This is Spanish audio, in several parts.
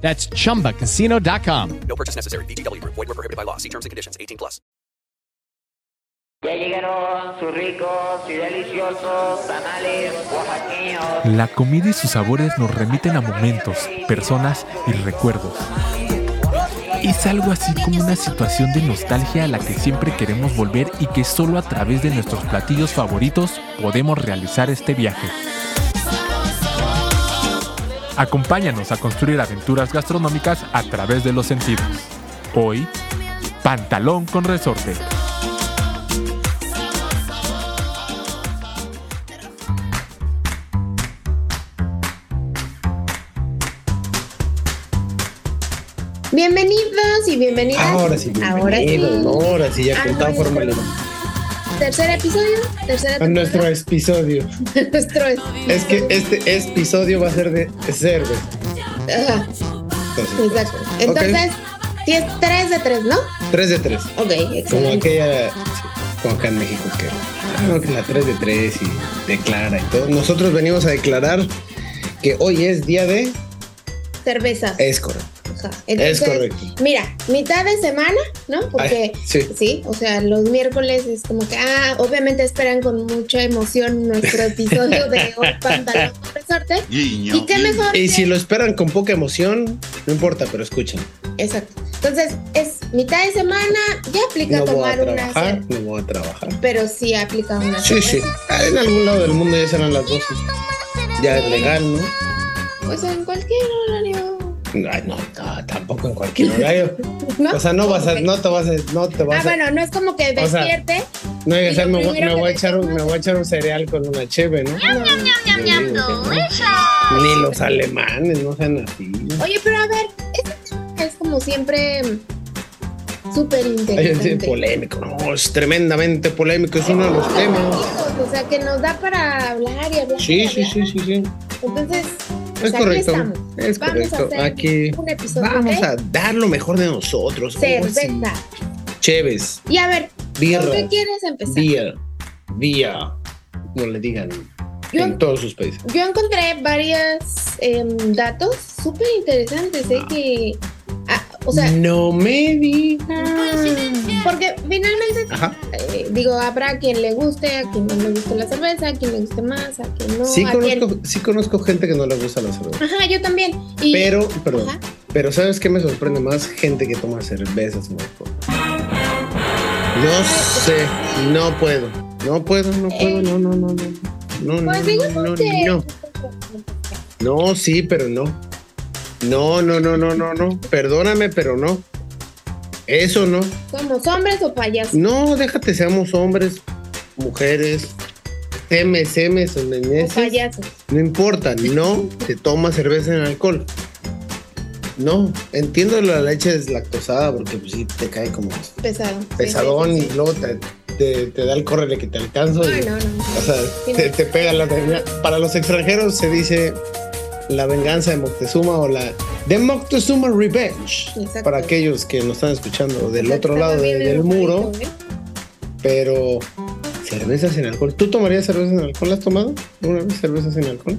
That's chumbacasino.com. No purchase necessary. BGW. Void were prohibited by law. See terms and conditions. 18 plus. Ya llegaron sus ricos y deliciosos tamales oaxaqueños. La comida y sus sabores nos remiten a momentos, personas y recuerdos. Es algo así como una situación de nostalgia a la que siempre queremos volver y que solo a través de nuestros platillos favoritos podemos realizar este viaje. Acompáñanos a construir aventuras gastronómicas a través de los sentidos. Hoy, pantalón con resorte. Bienvenidos y bienvenidas. Ahora sí, Ahora sí. bienvenidos, Ahora sí, ya con toda nuestro formalidad. Tercer episodio. Tercera nuestro episodio. nuestro Es que este episodio va a ser de cerdo. Ajá, Entonces, exacto. Entonces, si es 3 de 3, ¿no? 3 de 3. Ok, Como excelente. aquella, sí, como acá en México, que, ah, que la 3 de 3 y declara y todo. Nosotros venimos a declarar que hoy es día de. Cerveza. Es correcto. Ajá. Es Entonces, correcto. Mira, mitad de semana, ¿no? Porque Ay, sí. sí, o sea, los miércoles es como que, ah, obviamente esperan con mucha emoción nuestro episodio de hoy pantalón resorte. Y qué mejor. Y que- si lo esperan con poca emoción, no importa, pero escuchen. Exacto. Entonces, es mitad de semana, ya aplica No voy a tomar una trabajar, no voy a trabajar. pero sí aplica una Sí, sí. cerveza. Ah, En algún lado del mundo ya serán las 12. Ya es legal, ¿no? Pues en cualquier horario. Ay, no, no, tampoco en cualquier horario. ¿No? O sea, no vas a, no te vas a, no te Ah, vas a, bueno, no es como que O sea, despierte. no hay que lo me, voy- me a echar un, me voy a echar un cereal con una cheve, ¿no? Ni los alemanes, no sean así. Oye, pero a ver, tema es como siempre súper interesante. es polémico, no, es tremendamente polémico, es uno de los temas. O sea, que nos da para hablar y hablar. Sí, y sí, hablar. sí, sí, sí. Entonces, Es pues aquí correcto. estamos. Es Vamos a hacer Aquí un episodio vamos a dar lo mejor de nosotros. Cerveza. Cheves, Y a ver, ¿con qué quieres empezar? beer, vía, como le digan Yo- en todos sus países. Yo encontré varios em, datos súper interesantes, ¿eh? Que, ah, o sea, no me digas. porque finalmente, eh, digo, habrá quien le guste, a quien no le guste la cerveza, a quien le guste más, a quien no. Sí a quien- conozco, sí conozco gente que no le gusta la cerveza. Ajá, yo también. Y, Pero, perdón, Ajá. pero ¿sabes qué me sorprende más? Gente que toma cervezas. No sé, no puedo. No puedo, no puedo, no, no, no, no. No, no, Pues no, no, que. no. No, sí, pero no. No, no, no, no, no, no. Perdóname, pero no. Eso no. ¿Somos hombres o payasos? No, déjate, seamos hombres, mujeres, semes, semes, o payasos. No importa, no se toma cerveza en alcohol. No, entiendo la leche deslactosada porque pues sí te cae como Pesado. Pesadón sí, sí, y luego te, te- te da el córrele que te alcanzo. y- no, no. O sea, te, te pega la. Para los extranjeros se dice la venganza de Moctezuma o la de Moctezuma Revenge. Exacto. Para aquellos que nos están escuchando del otro lado de- del muro, ¿eh? pero cerveza sin alcohol. ¿Tú tomarías cerveza sin alcohol? ¿La has tomado alguna vez cerveza sin alcohol?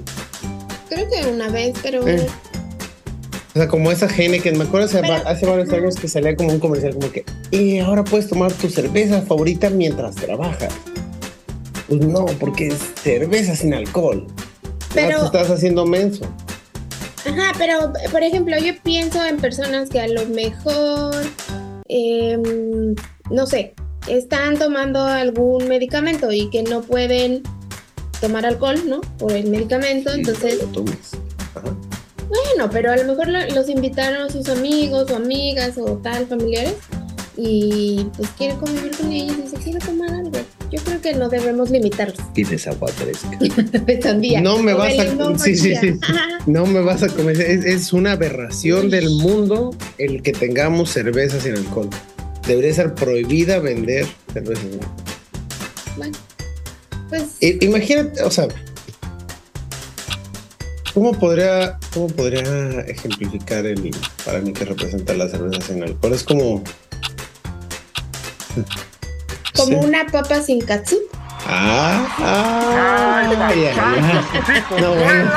Creo que una vez, pero. Eh. O sea, como esa Heineken, me acuerdo hace, Pero- va- hace varios años que salía como un comercial como que, y ahora puedes tomar tu cerveza favorita mientras trabajas. Pues no, porque es cerveza sin alcohol. Pero- Ya te estás haciendo menso. Ajá, pero por ejemplo, yo pienso en personas que a lo mejor em, no sé, están tomando algún medicamento y que no pueden tomar alcohol, ¿no? Por el medicamento, entonces... Lo tomas. Ajá. Bueno, pero a lo mejor lo- los invitaron sus amigos o amigas o tal, familiares, y pues quiere convivir con ellos y se quiere tomar algo. Yo creo que no debemos limitarlos. Tienes agua fresca. Sandía. No me O vas a- sí, sí, sí. No me vas a convencer. Es, es una aberración del mundo el que tengamos cerveza sin alcohol. Debería ser prohibida vender cerveza sin alcohol. Bueno, pues I- Imagínate, o sea, ¿cómo podría, cómo podría ejemplificar el para mí que representa la cerveza sin alcohol? Es como. Como Sí. una papa sin katsu. Ah, ah, ya, ya. No, bueno.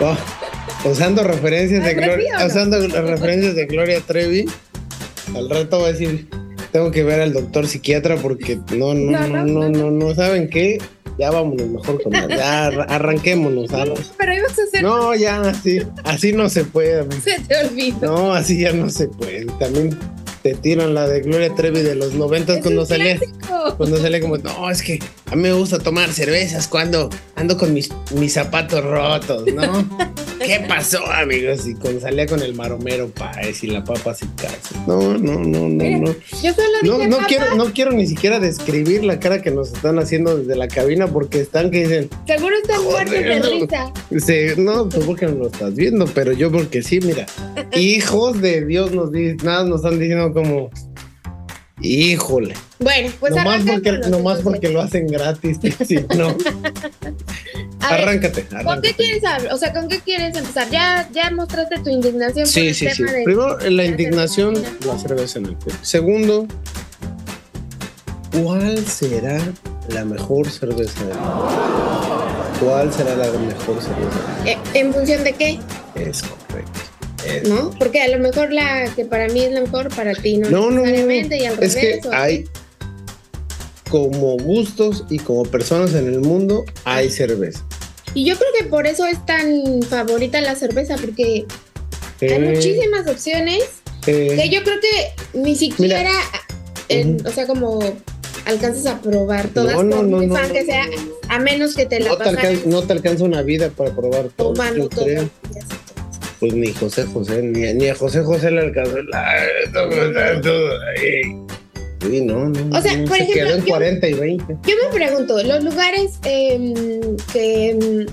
Oh, usando referencias de ¿Me Gloria, no? usando las referencias de Gloria Trevi, al rato va a decir, tengo que ver al doctor psiquiatra porque no, no, No, no, no, no, no, no, ¿saben qué? Ya vámonos mejor con la- ya arra- arranquémonos. arra- Pero ibas a hacer. No, ya así, así no se puede. amigo. Se te olvidó. No, así ya no se puede. También te tiran la de Gloria Trevi de los noventas Es cuando un salía. clásico. Cuando sale como, no, es que a mí me gusta tomar cervezas cuando ando con mis, mis zapatos rotos, ¿no? ¿Qué pasó, amigos? Y cuando salía con el maromero paez y la papa sin caso. No, no, no, no, Mira, no. Yo solo No, dije no papa. quiero, no quiero ni siquiera describir la cara que nos están haciendo desde la cabina porque están que dicen, Seguro están muertos de risa. se- no, tú porque no lo estás viendo, pero yo porque sí, mira, hijos de Dios nos dicen, nada, nos están diciendo como, híjole. Bueno, pues nomás porque, nomás porque lo hacen gratis. Sí, no. Arráncate, ¿Con qué quieres hablar? O sea, ¿con qué quieres empezar? Ya, ya mostraste tu indignación por Sí, el sí, sí. de. Primero, la la indignación, cerveza. la cerveza en alcohol. Segundo, ¿cuál será la mejor cerveza del mundo? ¿Cuál será la mejor cerveza? Eh, ¿En función de qué? Es correcto. ¿No? Porque a lo mejor la que para mí es la mejor, para ti no, No, no. Y al Es que revés, hay como gustos y como personas en el mundo, hay cerveza. Y yo creo que por eso es tan favorita la cerveza, porque hay Eh, muchísimas opciones eh, que yo creo que ni siquiera, en- o sea, como alcanzas a probar todas, No, no, por no, muy no, fan que sea, a menos que te la no te, pasaras alcan- no te alcanza una vida para probar todo. tomando todo. Pues ni José José, ni, ni a José José le alcanzó la. Sí, no, no. O sea, no, por se ejemplo, quedó en yo- 40 y 20. Yo me pregunto, los lugares em, que, em,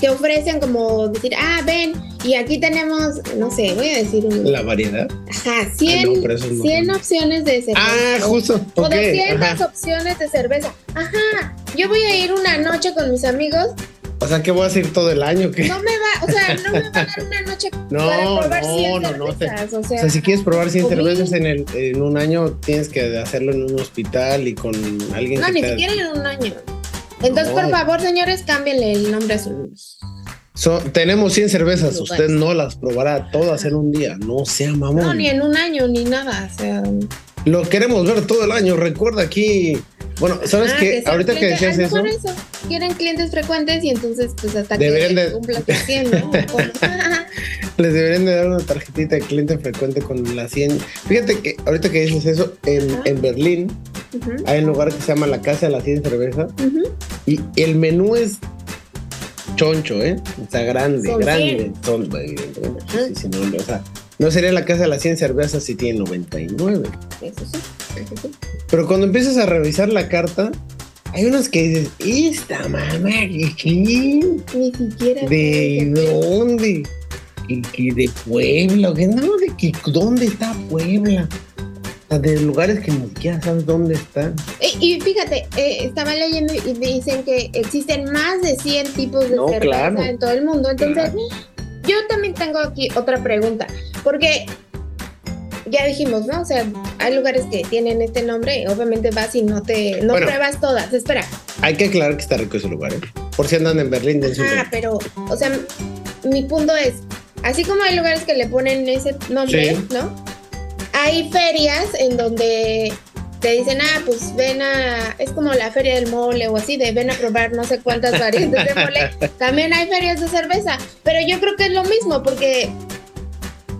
que ofrecen como decir, ah, ven, y aquí tenemos, no sé, voy a decir un... La variedad. Ajá, 100, Ah, no, pero eso es 100 no. opciones de cerveza. Ah, justo. O Ok. 200 ajá. opciones de cerveza. Ajá, yo voy a ir una noche con mis amigos. O sea, que voy a hacer todo el año. que No me va, o sea, no me va a dar una noche No, para probar no, 100 no, no, te- o, O sea, si quieres probar 100 o mil. cervezas en, el, en un año, tienes que hacerlo en un hospital y con alguien no, que ni te- siquiera en un año. Entonces, No. por favor, señores, cámbienle el nombre a sus... Son- tenemos 100 cervezas, usted no las probará todas en un día. No sea mamón. No, ni en un año, ni nada. O sea, Lo queremos ver todo el año. Recuerda aquí. Bueno, ¿sabes Ah, qué? sea Ahorita que decías eso, mejor eso. Quieren clientes frecuentes y entonces, pues hasta Deberían que de- cumplan tus 100, ¿no? Les deberían de dar una tarjetita de cliente frecuente con la 100. Fíjate que ahorita que dices eso, en, en Berlín hay un lugar que se llama la Casa de las 100 Cervezas ujú. y el menú es choncho, ¿eh? O sea, grande, Son grande. 100. Son, evidentemente, Ajá. sí, sí, no, o sea, no sería la Casa de las 100 Cervezas si tiene 99. Eso sí, eso sí. Pero cuando empiezas a revisar la carta, hay unos que dices, ¿esta mamá qué? Ni siquiera. ¿De dónde? ¿Que, que de Puebla? ¿o qué? No, de que, ¿dónde está Puebla? O sea, de lugares que ni siquiera sabes dónde están. Y, y fíjate, eh, estaba leyendo y dicen que existen más de 100 tipos de No, cerveza claro. en todo el mundo. Entonces, yo también tengo aquí otra pregunta. Porque ya dijimos, ¿no? O sea, hay lugares que tienen este nombre. Obviamente vas y no te. No Bueno. pruebas todas. Espera. Hay que aclarar que está rico ese lugar, ¿eh? Por si andan en Berlín, Ah, pero, o sea, mi punto es, así como hay lugares que le ponen ese nombre, Sí. ¿no? Hay ferias en donde te dicen, ah, pues ven a, es como la feria del mole o así, de ven a probar no sé cuántas variantes de mole. También hay ferias de cerveza, pero yo creo que es lo mismo porque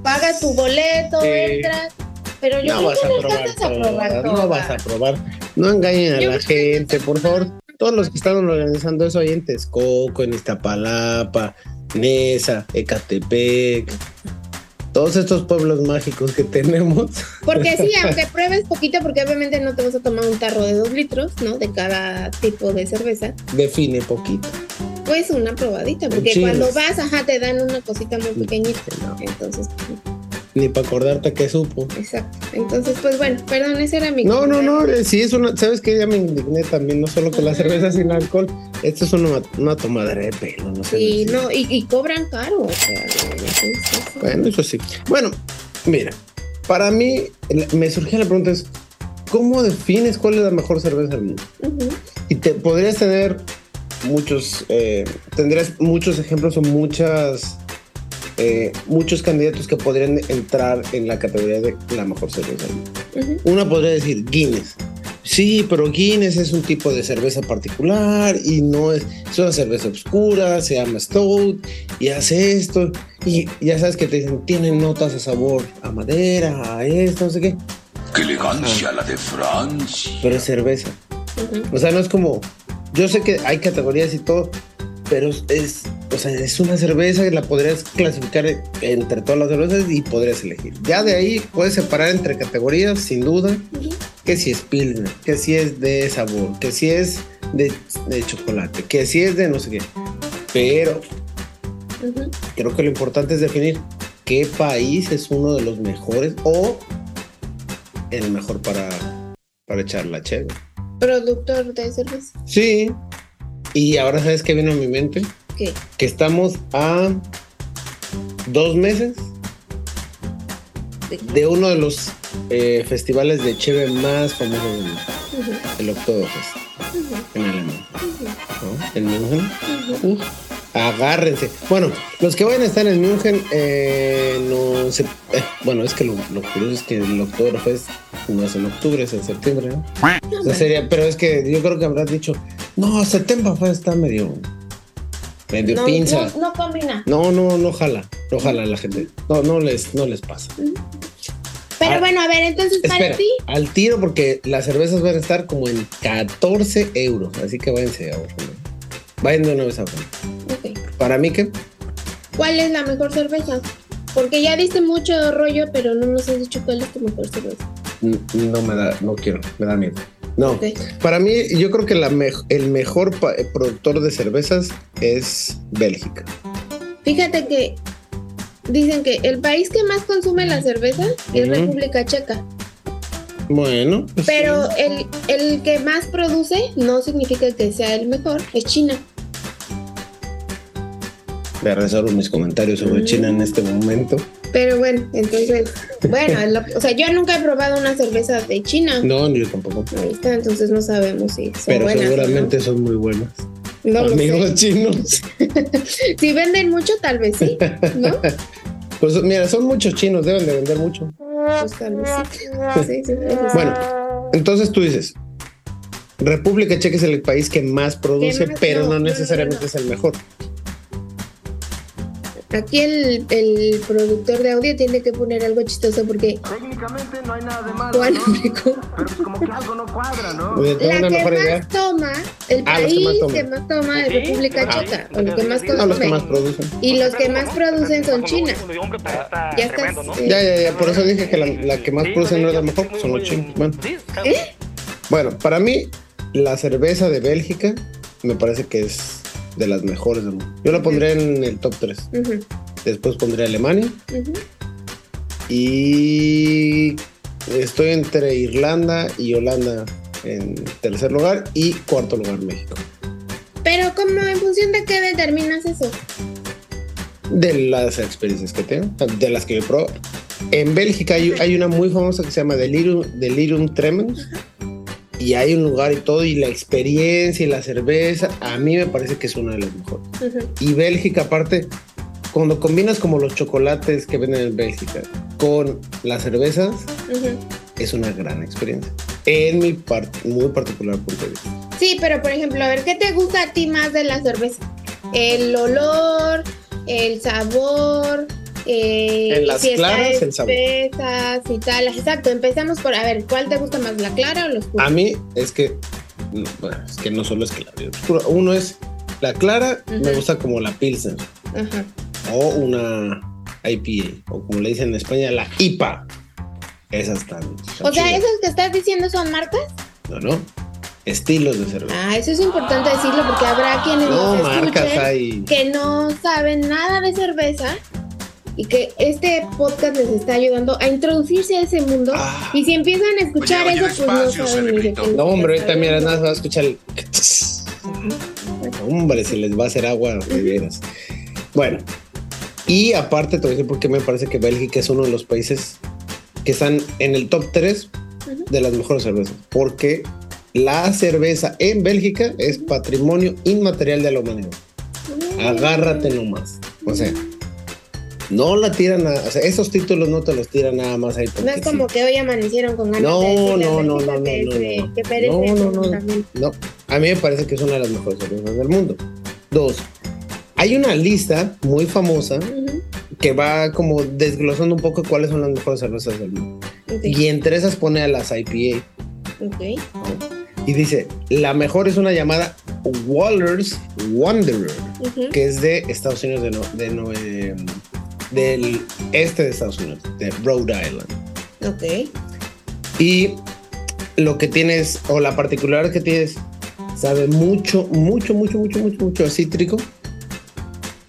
pagas tu boleto, Sí. entras, Pero yo No creo vas que a no probar alcanzas a probar no vas a probar. No engañen a Yo la gente, por favor. Todos los que están organizando eso ahí en Texcoco, en Iztapalapa, Nesa, Ecatepec, todos estos pueblos mágicos que tenemos. Porque sí, aunque pruebes poquito, porque obviamente no te vas a tomar un tarro de dos litros, ¿no? De cada tipo de cerveza. Define poquito. Pues una probadita, porque Chiles. cuando vas, ajá, te dan una cosita muy pequeñita. No. Entonces, Ni para acordarte que supo. exacto. Entonces, pues bueno, perdón, ese era mi. No, no, no, eh, sí es una, ¿sabes qué? Ya me indigné también, no solo que la cerveza sin alcohol, esto es una, una tomadera de pelo, no sé. Sí, no, y, y cobran caro. O sea, sí, sí, sí. Bueno, eso sí. Bueno, mira, para mí me surgía la pregunta es, ¿cómo defines cuál es la mejor cerveza del mundo? Y te podrías tener muchos, eh, tendrías muchos ejemplos o muchas, eh, muchos candidatos que podrían entrar en la categoría de la mejor cerveza mundo. Ujú. Una podría decir Guinness. Sí, pero Guinness es un tipo de cerveza particular y no es, es una cerveza oscura, se llama Stout y hace esto. Y ya sabes que te dicen, tienen notas de sabor a madera, a esto, no sé qué. ¡Qué elegancia la de Francia! Pero es cerveza. O sea, no es como, yo sé que hay categorías y todo, pero es, o sea, es una cerveza que la podrías clasificar entre todas las cervezas y podrías elegir. Ya de ahí puedes separar entre categorías, sin duda, que si es Pilsner, que si es de sabor, que si es de, de chocolate, que si es de no sé qué. Pero creo que lo importante es definir qué país es uno de los mejores o el mejor para, para echar la chévere. Productor de cerveza. Sí. Y ahora sabes qué vino a mi mente? ¿Qué? Que estamos a dos meses de uno de los eh, festivales de cheve más famosos del mundo, el Oktoberfest, en Alemania. ¿no? En München. Agárrense. Bueno, los que vayan a estar en München, eh, no se- eh, bueno, es que lo, lo curioso es que el Oktoberfest no es en octubre, es en septiembre, ¿no? Sea, sería, pero es que yo creo que habrás dicho, no, Septemberfest está medio, medio No, pinza. no, no combina. No, no, no jala, no jala la gente. No, no les, no les pasa. Pero Ah, bueno, a ver, entonces para ti. al tiro porque las cervezas van a estar como en 14 euros. Así que váyanse. ¿no? Vayan de una vez ahora. ok, Para mí que ¿Cuál es la mejor cerveza? Porque ya diste mucho rollo, pero no nos has dicho cuál es tu mejor cerveza. no me da, no quiero, me da miedo. No, para mí yo creo que la mej- el mejor productor de cervezas es Bélgica. Fíjate que dicen que el país que más consume la cerveza es. República Checa. Bueno, pues Pero sí. el, el que más produce no significa que sea el mejor, es China. Me reservo mis comentarios sobre Mm. China en este momento. Pero bueno, entonces, bueno, lo- o sea, yo nunca he probado una cerveza de China. No, yo tampoco. Ahí está, entonces no sabemos si son Pero buenas o no. seguramente son muy buenas. No Amigos sé. chinos. Si venden mucho, tal vez sí, ¿no? Pues mira, son muchos chinos, deben de vender mucho. Pues tal vez sí. Bueno, entonces tú dices, República Checa es el país que más produce, pero No, no, no, no, necesariamente no. es el mejor. Aquí el, el productor de audio tiene que poner algo chistoso porque Técnicamente no hay nada de malo, ¿no? Pero pues como que algo no cuadra, ¿no? Oye, La que más idea. toma, el Ah, los país que más toman. que más toma es República Checa, o los que más No, los que más consumen. producen. Y los que más producen son China. Ya estás. eh, Ya, ya, ya, por eso dije que la, la que más produce no es la mejor, son los chinos. Bueno, ¿Eh? bueno, para mí, la cerveza de Bélgica me parece que es de las mejores del mundo. Yo la pondría en el top 3. Ujú, Después pondría Alemania y estoy entre Irlanda y Holanda en tercer lugar y cuarto lugar México. Pero como en función de qué determinas eso. De las experiencias que tengo, de las que yo probé. En Bélgica hay, hay una muy famosa que se llama Delirium, Delirium Tremens. Y hay un lugar y todo, y la experiencia y la cerveza, a mí me parece que es una de las mejores. Y Bélgica, aparte, cuando combinas como los chocolates que venden en Bélgica con las cervezas, es una gran experiencia. En mi par- muy particular punto de vista. Sí, pero por ejemplo, a ver, ¿qué te gusta a ti más de la cerveza? El olor, el sabor, eh, En las si claras, el sabor. y tal. Exacto, empezamos por, a ver, ¿cuál te gusta más, la clara o los oscura? A mí es que, no, bueno, es que no solo es clara y oscura. Uno es la clara, me gusta como la Pilsen Ajá. o una IPA o como le dicen en España, la IPA. Esas están. O sea, chidas. esos que estás diciendo son marcas. No, no. Estilos de cerveza. Ah, eso es importante decirlo porque habrá quienes no, nos marcas escuchen hay. que no saben nada de cerveza y que este podcast les está ayudando a introducirse a ese mundo. Ah. Y si empiezan a escuchar Oye, oye, eso, pues no despacio, saben ni qué No, hombre, ahorita mira, nada más va a escuchar el. Hombre, se les va a hacer agua de veras. Bueno, y aparte te voy a decir por qué me parece que Bélgica es uno de los países que están en el top 3 de las mejores cervezas. Porque la cerveza en Bélgica es patrimonio inmaterial de la humanidad. Agárrate nomás. O sea, no la tiran, a, o sea, esos títulos no te los tiran nada más ahí. No es como sí. que hoy amanecieron con ganas No, de decirle no, no, no, no, que, no, se- no. que perece No, no, no. también. No, a mí me parece que es una de las mejores cervezas del mundo. Dos, hay una lista muy famosa que va como desglosando un poco cuáles son las mejores cervezas del mundo. Y entre esas pone a las IPA. ok. Y dice, la mejor es una llamada Waller's Wanderer, que es de Estados Unidos, de no- de no- eh, del este de Estados Unidos, de Rhode Island. Ok. Y lo que tienes, o la particularidad que tienes, sabe mucho, mucho, mucho, mucho, mucho, mucho a cítrico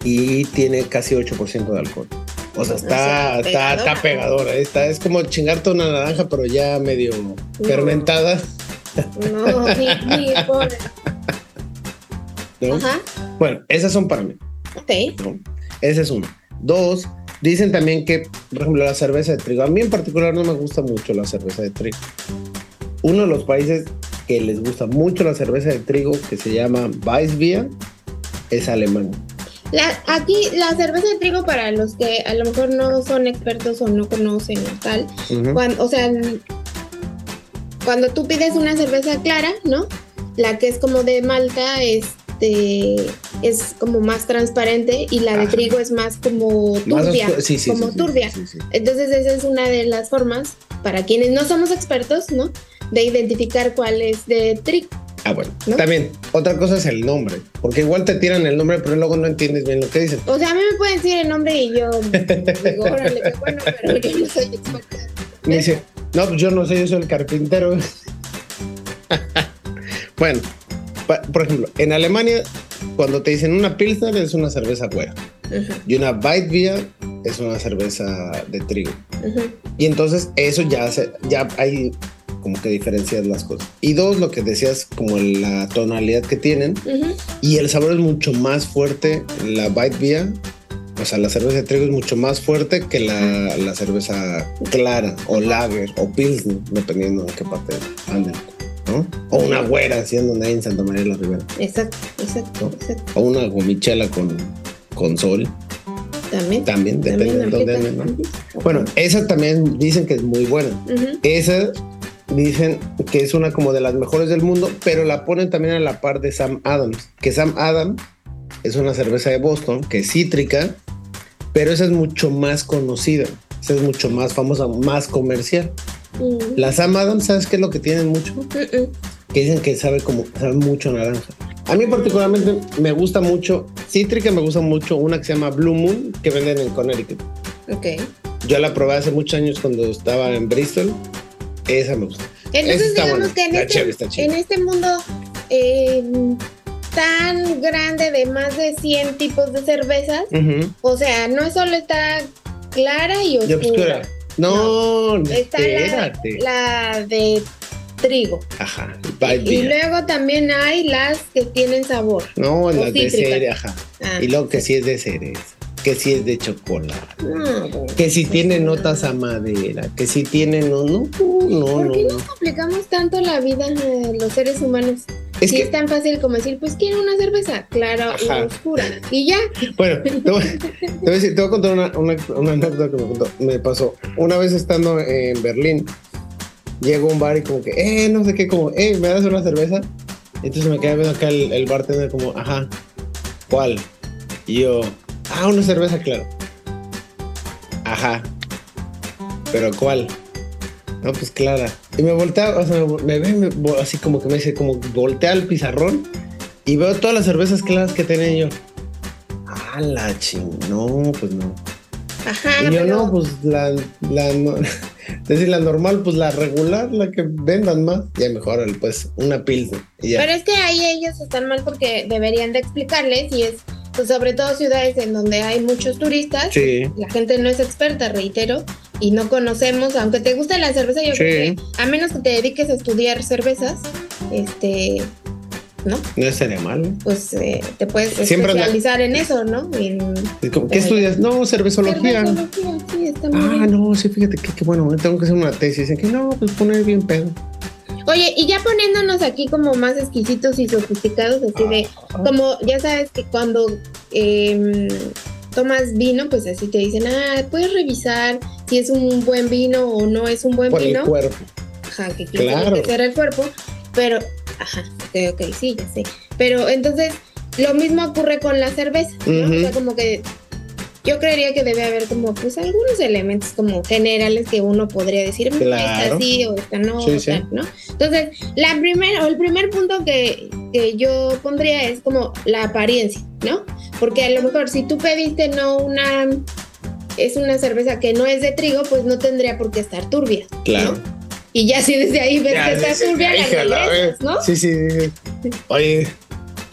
y tiene casi 8% de alcohol. O sea, está, sea, está, pegadora. está pegadora. Está, es como chingarte una naranja, pero ya medio fermentada. No, ni, ni pobre. ¿no? Ajá. Bueno, esas son para mí. Ok. ¿no? Ese es uno. Dos, dicen también que, por ejemplo, la cerveza de trigo. A mí en particular no me gusta mucho la cerveza de trigo. Uno de los países que les gusta mucho la cerveza de trigo, que se llama Weissbier, es Alemania. La- aquí la cerveza de trigo para los que a lo mejor no son expertos o no conocen o tal, cuando, o sea, cuando tú pides una cerveza clara, ¿no? La que es como de malta, este, es como más transparente y la de trigo es más como turbia, oscura- sí, sí, como sí, turbia. Entonces esa es una de las formas para quienes no somos expertos, ¿no? De identificar cuál es de trigo. Ah, bueno. ¿No? También, otra cosa es el nombre, porque igual te tiran el nombre, pero luego no entiendes bien lo que dicen. O sea, a mí me pueden decir el nombre y yo digo, órale, qué bueno, pero yo no soy experta. Me dice, no, pues yo no sé, yo soy el carpintero. bueno, por ejemplo, en Alemania, cuando te dicen una Pilsner es una cerveza güera y una Weissbier es una cerveza de trigo. Y entonces eso ya, se, ya hay como que diferencias las cosas. Y dos, lo que decías, como la tonalidad que tienen y el sabor es mucho más fuerte. La Weissbier, o sea, la cerveza de trigo es mucho más fuerte que la, la cerveza clara o lager o pilsner, dependiendo de qué parte anden, ¿no? O una güera, donde hay en Santa María de la Ribera. Exacto, exacto, exacto. O una gomichela con, con sol, También. también, depende de dónde. Bueno, esa también dicen que es muy buena. Esa dicen que es una como de las mejores del mundo, pero la ponen también a la par de Sam Adams, que Sam Adams es una cerveza de Boston que es cítrica, pero esa es mucho más conocida, esa es mucho más famosa, más comercial. Mm. La Sam Adams, ¿sabes qué es lo que tienen mucho? Que dicen que sabe como sabe mucho naranja. A mí particularmente me gusta mucho cítrica, me gusta mucho una que se llama Blue Moon que venden en Connecticut. Ok. Yo la probé hace muchos años cuando estaba en Bristol. Esa me gusta. Entonces, Esa digamos que en este, en este mundo eh, tan grande de más de 100 tipos de cervezas, o sea, no solo está clara y oscura. pues, ¿qué era? No, Está la, espérate. la de trigo. Ajá, Y luego también hay las que tienen sabor. No, las de cereal, ajá. Ah. Y luego que sí es de cereza, que sí es de chocolate, que sí tiene notas a madera, que sí tiene no, no, no, ¿Por no. qué no. nos complicamos tanto la vida a los seres humanos? Es si que- es tan fácil como decir, pues quiero una cerveza clara o oscura. Y ya. Bueno, te voy, te voy a decir, te voy a contar una, una, una anécdota que me, contó- me pasó. Una vez estando en Berlín, llego a un bar y como que, eh, no sé qué, como, eh, ¿me das una cerveza? Entonces me quedé viendo acá el, el bartender como, ajá, ¿cuál? Y yo, ah, una cerveza, claro. Ajá. ¿Pero cuál? No, pues clara. Y me voltea, o sea, me ve me así como que me dice, como voltea al pizarrón y veo todas las cervezas claras que tenía yo. Ah, la ching, no, pues no. Ajá, y yo pero- no, pues la, la, no- decir, la normal, pues la regular, la que vendan más. Ya mejor, pues, una ya. Pero es que ahí ellos están mal porque deberían de explicarles y es, pues, sobre todo ciudades en donde hay muchos turistas, Sí. la gente no es experta, reitero, y no conocemos, aunque te guste la cerveza, yo Sí. creo que a menos que te dediques a estudiar cervezas, este, ¿no? No sería malo. Pues eh, te puedes Siempre especializar en eso, ¿no? En ¿Qué estudias? No, cervezología. cervezología, sí, está muy Ah, bien. no, sí, fíjate que, que bueno, tengo que hacer una tesis. En que no, pues poner bien pedo. Oye, y ya poniéndonos aquí como más exquisitos y sofisticados, así de, como ya sabes que cuando em, tomas vino, pues así te dicen, ah, puedes revisar si es un buen vino o no es un buen Por el vino. cuerpo. Ajá, que Claro. enriquecer el cuerpo, pero, ajá, ok, ok, sí, ya sé. Pero entonces, lo mismo ocurre con la cerveza, ¿no? O sea, como que yo creería que debe haber como, pues, algunos elementos como generales que uno podría decir, "Mm, esta sí o esta no, Sí, o sí. tal, ¿no? Entonces, la primer, o el primer punto que, que yo pondría es como la apariencia, ¿no? Porque a lo mejor si tú pediste no una... Es una cerveza que no es de trigo, pues no tendría por qué estar turbia. ¿no? Claro. Y ya si desde ahí ves Ya, que está turbia, la ¿no? Sí, sí, sí. Oye,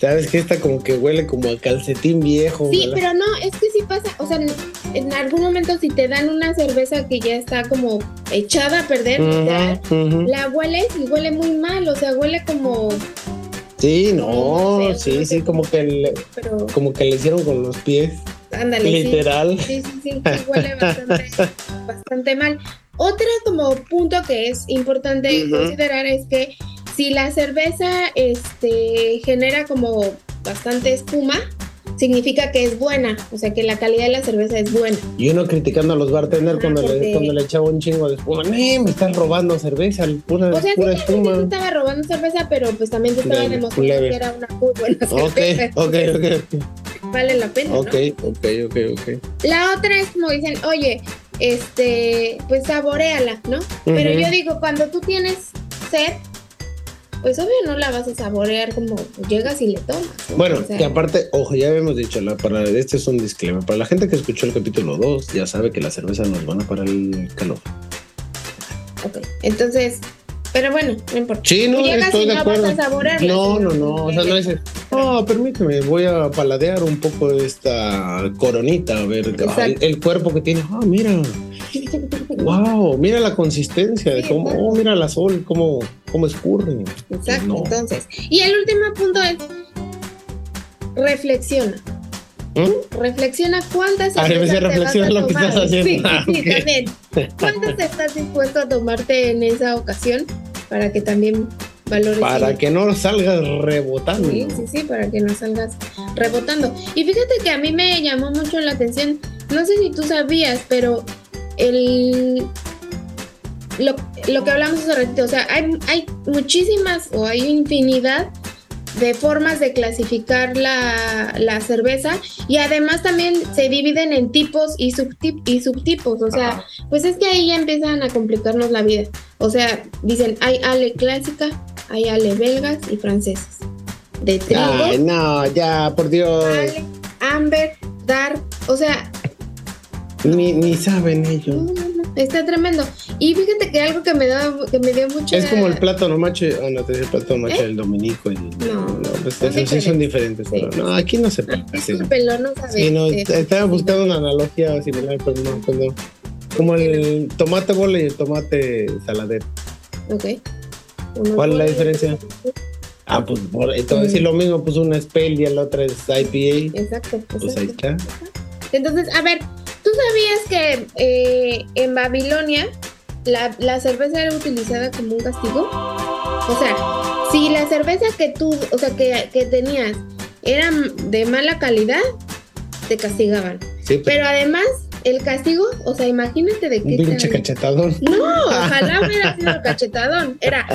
¿sabes que Esta como que huele como a calcetín viejo. Sí, ¿verdad? pero no, es que sí pasa, o sea, en, algún momento si te dan una cerveza que ya está como echada a perder, la hueles y huele muy mal, o sea, huele como, Sí, no, No sé, sí, no sé sí, como que le, pero como que le hicieron con los pies. ándale. Literal. Sí, sí, sí, sí, huele bastante, bastante mal. Otro como punto que es importante considerar es que si la cerveza este, genera como bastante espuma, significa que es buena, o sea que la calidad de la cerveza es buena. Y uno criticando a los bartenders Ah, cuando, porque- le, cuando le echaba un chingo de espuma. ¡Nee, me estás robando cerveza! Pura, O sea, sí, pura sí espuma. estaba robando cerveza, pero pues también te estaba Leve, demostrando que era una muy buena Ok, cerveza. ok, ok. Vale la pena, Ok, ¿no? ok, ok, ok. La otra es como dicen, oye, este, pues saboreala, ¿no? Pero yo digo, cuando tú tienes sed, pues obvio no la vas a saborear como llegas y le tomas. ¿no? Bueno, O sea, que aparte, ojo, ya habíamos dicho, la, para, este es un disclaimer. Para la gente que escuchó el capítulo 2, ya sabe que la cerveza nos van a para el calor. ok. Entonces, pero bueno, no importa. Sí, no, estoy y de no acuerdo. vas a saborearla. No, sino no, no. O sea, no es. No, permíteme, voy a paladear un poco esta coronita, a ver el, el cuerpo que tiene. Ah, mira. Wow, mira la consistencia de cómo, oh, mira la sol, cómo, cómo escurre. Exacto, No. entonces. Y el último punto es reflexiona. ¿Mm? Reflexiona cuántas Ah, cervezas te vas reflexiona a lo que tomar. estás haciendo. Sí, Ah, sí, también. ¿Cuántas estás dispuesto a tomarte en esa ocasión para que también valores? Para que no salgas rebotando. Sí, sí, sí, para que no salgas rebotando. Y fíjate que a mí me llamó mucho la atención, no sé si tú sabías, pero el lo, lo que hablamos hace ratito, o sea, hay, hay muchísimas o hay infinidad de formas de clasificar la, la cerveza y además también se dividen en tipos y, subtip- y subtipos, o sea, pues es que ahí ya empiezan a complicarnos la vida. O sea, dicen, hay ale clásica, hay ale belgas y francesas. De trigo, Ay, no, ya, por Dios. ale, amber, dark, o sea, Ni, ni saben ellos. no, no, no, está tremendo. Y fíjate que algo que me da, que me dio mucho Es como el plátano mache, ah, no te dice el plátano mache ¿Eh? del dominico. Y, No, pues, son esos sí son diferentes. Sí. pero no, aquí no se. Discúlpenlo, no. Sí, no, Eh, estaba buscando una analogía similar, pero no, pues no. Como el tomate bola y el tomate saladero. Ok. Uno ¿Cuál es la diferencia? Ah, pues por, entonces Mm. si lo mismo, pues una es y la otra es IPA. Exacto. Pues ahí está. Entonces, a ver, ¿tú sabías que eh, en Babilonia la, la cerveza era utilizada como un castigo? O sea, si la cerveza que tú, o sea, que, que tenías era de mala calidad, te castigaban. Sí, pero Pero además, el castigo, o sea, imagínate de un qué pinche tal- cachetadón. No, ojalá hubiera sido cachetadón. Era,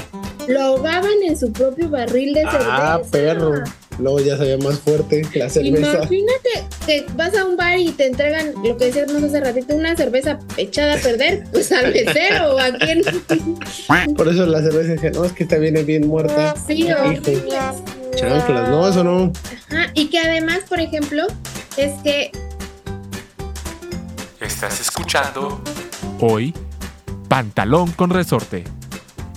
lo ahogaban en su propio barril de cerveza. Ah, perro. Luego ya sabía más fuerte la cerveza. Imagínate que vas a un bar y te entregan lo que decíamos hace ratito, una cerveza echada a perder, pues al mesero o a quien. Por eso la cerveza dije, no, es que esta viene bien muerta. Sí, Hijo, horrible. chanclas, no, eso no. Ajá, y que además, por ejemplo, es que Estás escuchando hoy Pantalón con Resorte,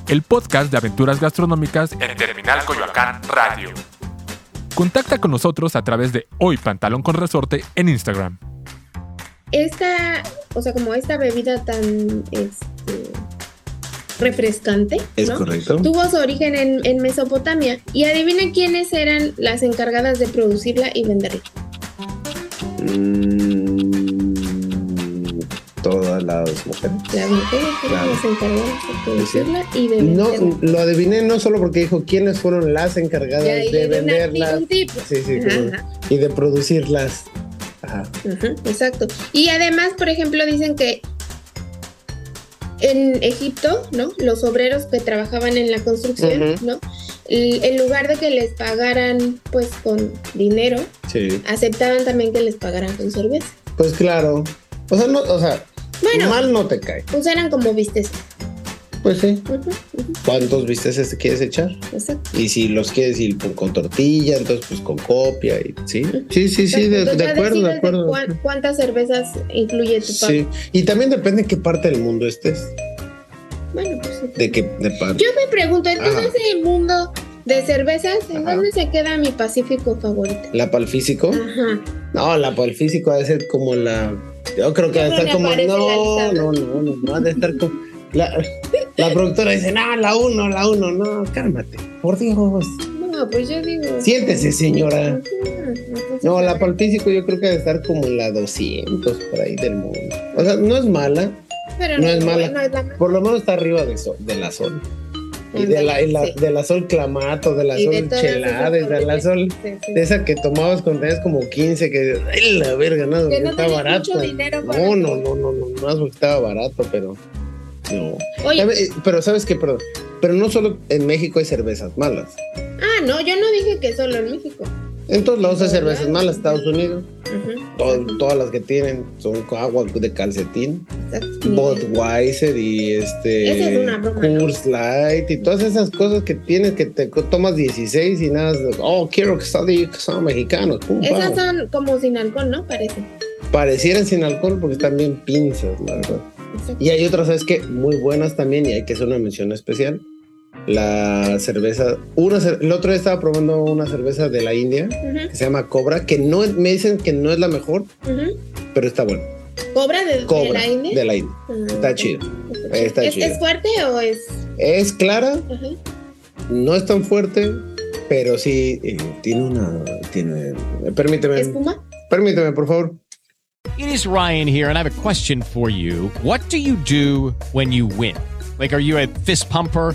el podcast de aventuras gastronómicas en Terminal Coyoacán Radio. Contacta con nosotros a través de Hoy Pantalón con Resorte en Instagram. esta, o sea, como esta bebida tan este, refrescante, Es ¿no? correcto. Tuvo su origen en, en Mesopotamia. Y adivinen quiénes eran las encargadas de producirla y venderla. Mm, todas las mujeres. Las mujeres Claro. las encargadas de producirla y de No, venderla. lo adiviné no solo porque dijo quiénes fueron las encargadas Ya de venderlas sí, sí, como- Ajá. y de producirlas. Ajá. Exacto. Y además, por ejemplo, dicen que en Egipto, ¿no? Los obreros que trabajaban en la construcción. ¿no? Y En lugar de que les pagaran pues con dinero, Sí. aceptaban también que les pagaran con cerveza. Pues claro. O sea, no, o sea, Bueno. mal no te cae. Pues eran como vistes. Pues sí. ¿Cuántos vistes te quieres echar? Exacto. Y si los quieres ir con, tortilla, entonces pues con copia y sí. Sí, sí, sí, de, de acuerdo, de acuerdo. cuán- ¿Cuántas cervezas incluye tu pago? Sí. Y también depende en qué parte del mundo estés. Bueno, pues sí. De qué de parte. Yo me pregunto, en todo Ajá. ese mundo de cervezas, ¿en Ajá. dónde se queda mi Pacífico favorito? La pal físico. Ajá. No, la pal físico ha de ser como la. Yo creo que ha de no estar como. No, no, no, no, no, ha de estar como. La, la productora dice, no, la uno, la uno, no, cálmate, por Dios. No, pues yo digo. Siéntese, señora. No, la físico yo creo que ha de estar como en la 200 por ahí del mundo. O sea, no es mala, Pero no es mala. no es la por lo menos está arriba de, sol, de la sol. Y de la, y la- Sí. de la sol clamato, de la Y de sol todas chelada, de la sol. Sí, sí. De esa que tomabas cuando tenías como 15, que. ¡Ay, la verga! No, Que no tenías barato. No, no, no, no, no, más porque estaba barato, pero. No. Oye. Eh, Pero ¿sabes qué? Perdón. Pero no solo en México hay cervezas malas. ah, no, yo no dije que solo en México. En todos lados hay cervezas malas. Estados Unidos, Ujú, to- todas las que tienen son agua de calcetín. Budweiser y este. Es una broma, ¿no? Coors Light y todas esas cosas que tienes que te tomas 16 y nada. Oh, quiero que de- que sean mexicanos. Pum, Esas pam. son como sin alcohol, ¿no? Parece. parecieran sin alcohol porque están bien pinzas, la verdad. Y hay otras, ¿sabes qué? Muy buenas también y hay que hacer una mención especial. La cerveza, una el otro día estaba probando una cerveza de la India que se llama Cobra, que no es- me dicen que no es la mejor, pero está buena. ¿Cobra de, la India? de la India. Ah, Está chido. Está ¿Es, chido. ¿Es fuerte o es.? Es clara, no es tan fuerte, pero sí eh, tiene una, tiene, permíteme, ¿Espuma? permíteme, por favor. It is Ryan here, and I have a question for you. What do you do when you win? Like, are you a fist pumper?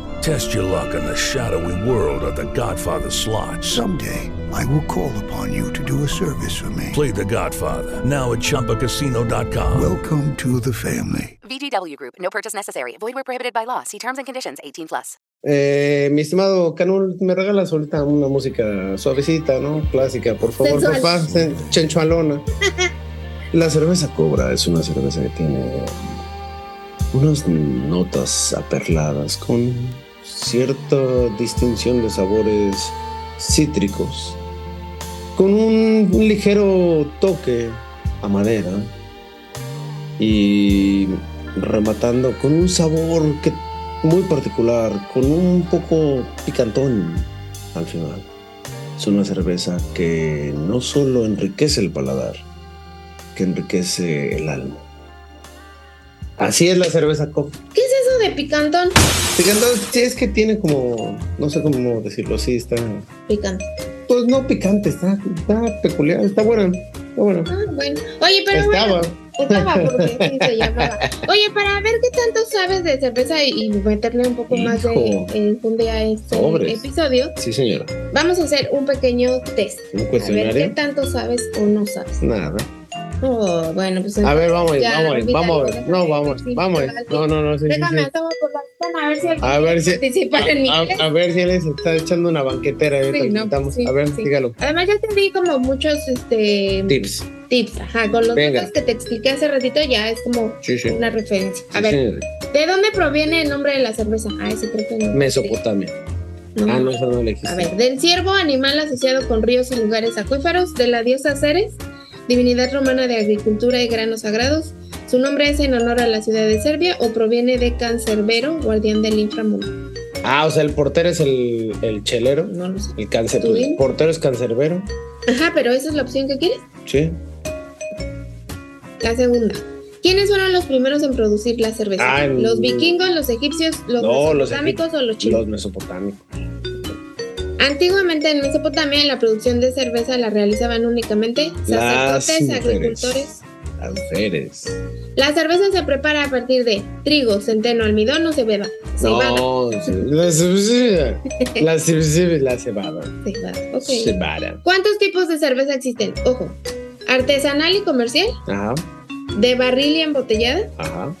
Test your luck in the shadowy world of The Godfather slot. Someday, I will call upon you to do a service for me. Play The Godfather now at ChumbaCasino.com. Welcome to the family. VGW Group. No purchase necessary. Void where prohibited by law. See terms and conditions. 18 plus. Eh, mi estimado Canul, me regalas ahorita una música suavecita, ¿no? Clásica, por favor, Sensual. papá. sen- Chenchualona. La cerveza Cobra es una cerveza que tiene unas notas aperladas con cierta distinción de sabores cítricos, con un ligero toque a madera y rematando con un sabor que muy particular, con un poco picantón al final. Es una cerveza que no solo enriquece el paladar, que enriquece el alma. Así es la cerveza coffee. ¿Qué es eso de picantón? Picante, sí, es que tiene como, no sé cómo decirlo, sí, está, Picante. pues no picante, está, está peculiar, está buena, está buena. Ah, bueno. Oye, pero Estaba. bueno. Estaba porque sí se llamaba. Oye, para ver qué tanto sabes de cerveza y, y meterle un poco más de enjundia a este episodio, Sí, señora. vamos a hacer un pequeño test. Un A ver qué cuestionario. tanto sabes o no sabes. Nada. Oh, bueno, pues A ver, vamos a ir, vamos a ir, Rafita, vamos a ver. No, vamos, vamos a ir. déjame No, no, no, sí, Déjame sí. por la ventana a ver si A ver si- participa en mi A, ver si él se está echando una banquetera. ahorita Sí, que no, estamos. sí, a ver, sí. dígalo. Además ya te di como muchos este Tips. tips, ajá, con los datos que te expliqué hace ratito ya es como una referencia. A ver. ¿de dónde proviene el nombre de la cerveza? Ah, ese creo que no. Mesopotamia. No. Ah, no, eso no le. A ver, del ciervo, animal asociado con ríos y lugares acuíferos, de la diosa Ceres, divinidad romana de agricultura y granos sagrados. Su nombre es en honor a la ciudad de Serbia o proviene de Cancerbero, guardián del inframundo. Ah, o sea, el portero es el, el chelero. No lo sé. El cáncer. Portero es cancerbero. Ajá, pero esa es la opción que quieres. Sí. La segunda. ¿Quiénes fueron los primeros en producir la cerveza? Ah, ¿Los vikingos, los egipcios, los No, los mesopotámicos egip- o los chinos? Los mesopotámicos. Antiguamente en Mesopotamia la producción de cerveza la realizaban únicamente Las sacerdotes, mujeres. agricultores. Las mujeres. La cerveza se prepara a partir de trigo, centeno, almidón o cebada. Cebada. No, la cebada. La cebada. La cebada. Cebada, ok. Cebada. ¿Cuántos tipos de cerveza existen? Ojo, artesanal y comercial, Ajá, de barril y embotellada, ajá,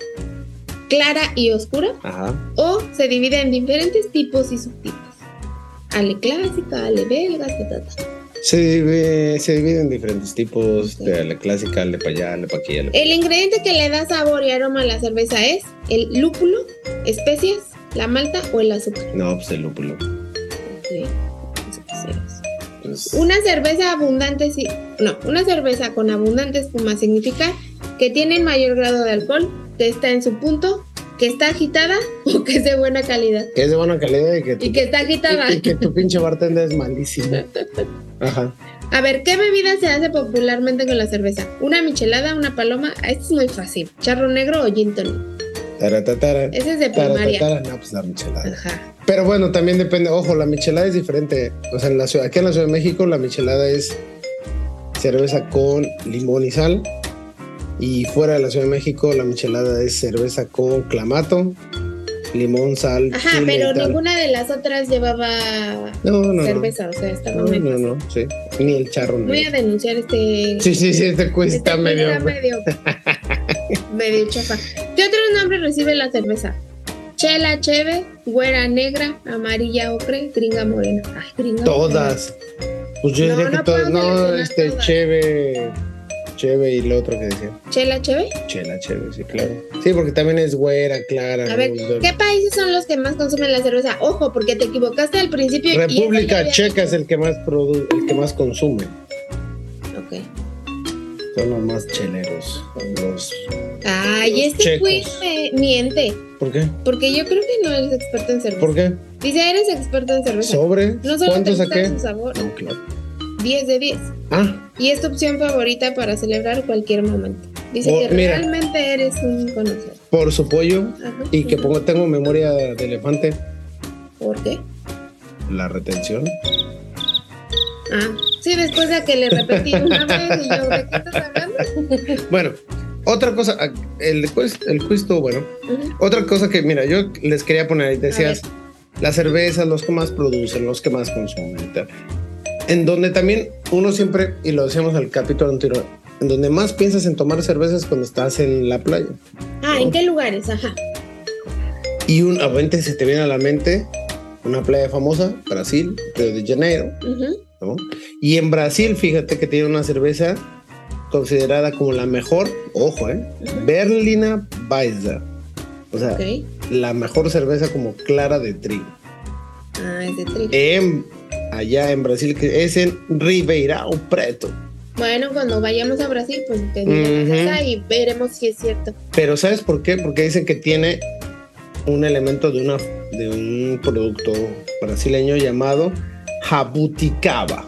clara y oscura, ajá. o se divide en diferentes tipos y subtipos. Ale clásica, ale belga, ta. Se divide, se divide en diferentes tipos, de clásica, de para allá, de para aquí, de pa' El ingrediente que le da sabor y aroma a la cerveza es el lúpulo, especias, la malta o el azúcar. No, pues el lúpulo. Pues, Una cerveza abundante, sí, no, una cerveza con abundante espuma significa que tiene mayor grado de alcohol, que está en su punto, que está agitada o que es de buena calidad. que es de buena calidad y que tu, Y que está agitada. y, y que tu pinche bartender es malísimo. Ajá. A ver, ¿qué bebida se hace popularmente con la cerveza? ¿Una michelada, una paloma? Esto es muy fácil. ¿Charro negro o gin tonic? Taratatara. Ese es de primaria. No, pues la michelada. Ajá. Pero bueno, también depende. Ojo, la michelada es diferente. O sea, en la ciudad, aquí en la Ciudad de México, la michelada es cerveza con limón y sal. Y fuera de la Ciudad de México, la michelada es cerveza con clamato, limón, sal. Ajá, chile y pero tal. ninguna de las otras llevaba No, no, no. cerveza, o sea, estaba No, muy no, no, sí. Ni el charro. Voy a denunciar este. Sí, sí, sí, este quiz este medio. medio. medio chafa. ¿Qué otros nombres recibe la cerveza? Chela, cheve, güera negra, amarilla ocre, gringa morena. Ay, gringa Todas. Pues yo No, diría que todas. No, este, todas. cheve. Cheve y lo otro que decía. Chela, cheve. Chela, cheve, sí, claro. Sí, porque también es güera, clara. A ver. ¿qué países son los que más consumen la cerveza? Ojo, porque te equivocaste al principio. República Checa es el que más produ el que más consume. Ok. Son los más cheleros. Los... Ay, Los este quiz me miente. ¿Por qué? Porque yo creo que no eres experto en cerveza. ¿Por qué? Dice, eres experto en cerveza. ¿Sobre? No solo te ¿Cuánto gusta saqué? su sabor. No, claro. 10 de 10. Ah, Y es tu opción favorita para celebrar cualquier momento. Dice Oh, que mira. realmente eres un conocedor. por su pollo Ajá. y que pongo, tengo memoria de elefante. ¿Por qué? La retención. Ah, sí, después de que le repetí una vez y yo, ¿de qué estás hablando? Bueno, otra cosa, ah, el quiz, el quiz bueno. Otra cosa que, mira, yo les quería poner ahí, decías, las cervezas, los que más producen, los que más consumen tal. En donde también uno siempre, y lo decíamos al capítulo anterior, en donde más piensas en tomar cervezas cuando estás en la playa. Ah, ¿en qué lugares? Ajá. Y un, obviamente se te viene a la mente una playa famosa, Brasil, Río de Janeiro. ¿no? Y en Brasil, fíjate que tiene una cerveza considerada como la mejor, ojo, ¿eh? Berlina Weisse. O sea, la mejor cerveza como clara de trigo. Ah, es de trigo. En, allá en Brasil, que es en Ribeirão Preto. Bueno, cuando vayamos a Brasil, pues te diremos y veremos si es cierto. Pero ¿sabes por qué? Porque dicen que tiene un elemento de, una, de un producto brasileño llamado jabuticaba.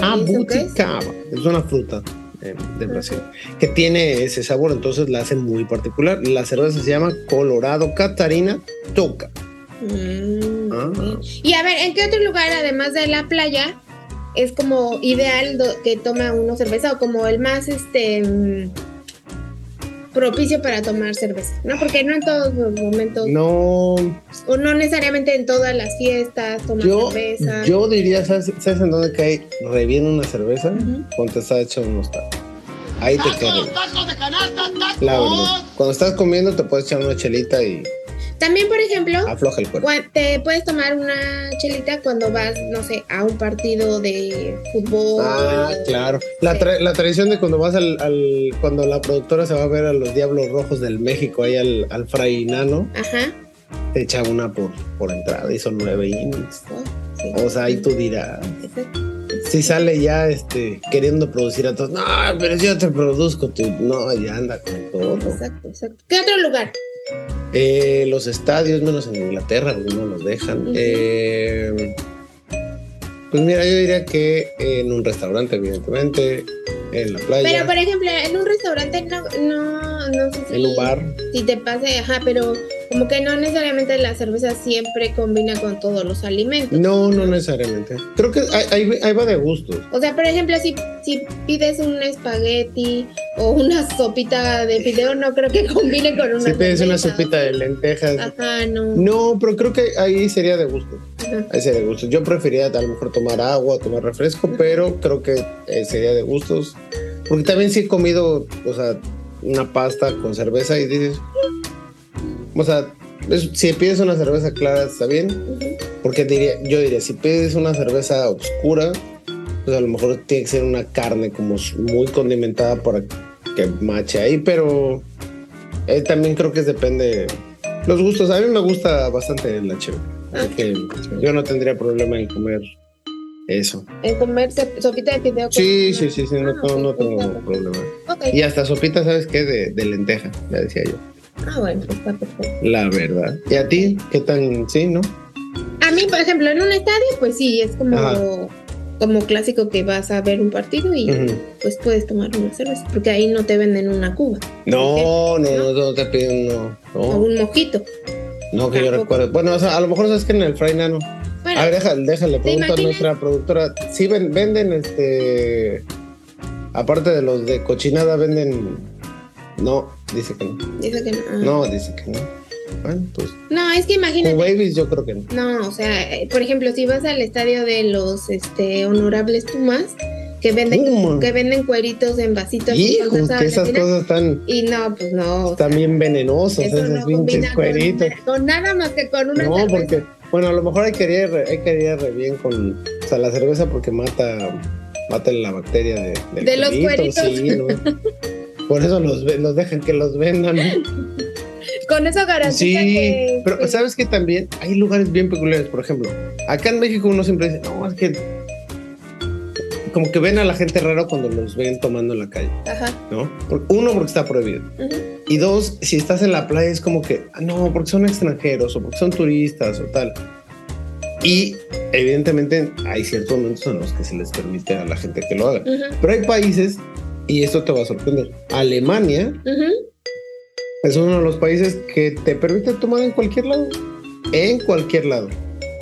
Jabuticaba. Es una fruta eh, de Brasil que tiene ese sabor, entonces la hace muy particular. La cerveza se llama Colorado Catarina Toca. Mm, Y a ver, ¿en qué otro lugar, además de la playa, es como ideal que toma uno cerveza o como el más este mm, propicio para tomar cerveza? ¿No? Porque no en todos los momentos, No, o no necesariamente en todas las fiestas toman yo, cerveza. yo diría, ¿sabes, ¿sabes en dónde cae re bien una cerveza? Cuando te está hecho unos tacos. Ahí te cae. re bien. La verdad. Cuando estás comiendo te puedes echar una chelita y También, por ejemplo, afloja el te puedes tomar una chelita cuando vas, no sé, a un partido de fútbol. Ah, claro. La, Sí. tra- la tradición de cuando vas al, al- Cuando la productora se va a ver a los Diablos Rojos del México, ahí al, al Fray Nano, Ajá. te echa una por, por entrada y son nueve innings. Oh, sí. O sea, ahí tú dirás. Si sale ya este queriendo producir a todos, no, pero yo te produzco, tú. no, ya anda con todo. Exacto, exacto. ¿Qué otro lugar? Eh, los estadios, menos en Inglaterra, porque no los dejan. Eh, pues mira, yo diría que en un restaurante, evidentemente, en la playa, Pero, por ejemplo, en un restaurante no, no, no sé si, en un bar. si te pase, ajá, pero como que no necesariamente la cerveza siempre combina con todos los alimentos. No, no necesariamente. Creo que ahí, ahí- va de gustos. O sea, por ejemplo, si, si pides un espagueti o una sopita de fideo, no creo que combine con una Si pides una sopita de lentejas. Ajá, no. No, pero creo que ahí sería de gusto. Ajá. Ahí sería de gustos. Yo preferiría a lo mejor tomar agua, tomar refresco, pero creo que eh, sería de gustos. Porque también sí he comido, o sea, una pasta con cerveza y dices, o sea, es- si pides una cerveza clara está bien, porque diría, yo diría, si pides una cerveza oscura, pues a lo mejor tiene que ser una carne como muy condimentada para que mache ahí, pero eh, también creo que depende los gustos. A mí me gusta bastante la chévere. que yo no tendría problema en comer eso. En comer sop- sopita de fideo. Sí, sí, sí, sí, no, Ah, no, tengo problema. Y hasta sopita, ¿sabes qué? De, de lenteja, ya decía yo. Ah, bueno, está perfecto. La verdad. ¿Y a ti? ¿Qué tan? Sí, ¿no? A mí, por ejemplo, en un estadio, pues sí, es como, Ajá. como clásico que vas a ver un partido y pues puedes tomar una cerveza, porque ahí no te venden una cuba No, no, no, no te piden, no. o No, un mojito. no que yo recuerdo. Bueno, o sea, a lo mejor sabes que en el Fray Nano. Bueno, A ver, déjale, déjale, pregunta a nuestra productora. Sí, ven- venden este. Aparte de los de cochinada, venden. No, dice que no. dice que no. Ah. No, dice que no. Bueno, pues. No, es que imagínate. Con babies, yo creo que no. No, o sea, por ejemplo, si vas al estadio de los este, honorables Pumas, que venden, que venden cueritos en vasitos. salsa que esas cosas están, Y no, pues no. están bien venenosos, Eso esos no pinches con, cueritos. con nada más que con una No, cerveza. porque, bueno, a lo mejor hay que ir re, hay que ir re bien con o sea, la cerveza porque mata, mata la bacteria de, De los cuerito, cueritos. sí, ¿no? Por eso los, los dejan que los vendan. Con eso garantiza Sí, que. pero que- sabes que también hay lugares bien peculiares. Por ejemplo, acá en México uno siempre dice, no, es que como que ven a la gente raro cuando los ven tomando en la calle, Ajá. ¿no? Uno, porque está prohibido. ujú. Y dos, si estás en la playa es como que, ah, no, porque son extranjeros o porque son turistas o tal. Y evidentemente hay ciertos momentos en los que se les permite a la gente que lo haga. Ujú, Pero hay países, y esto te va a sorprender, Alemania es uno de los países que te permite tomar en cualquier lado. En cualquier lado.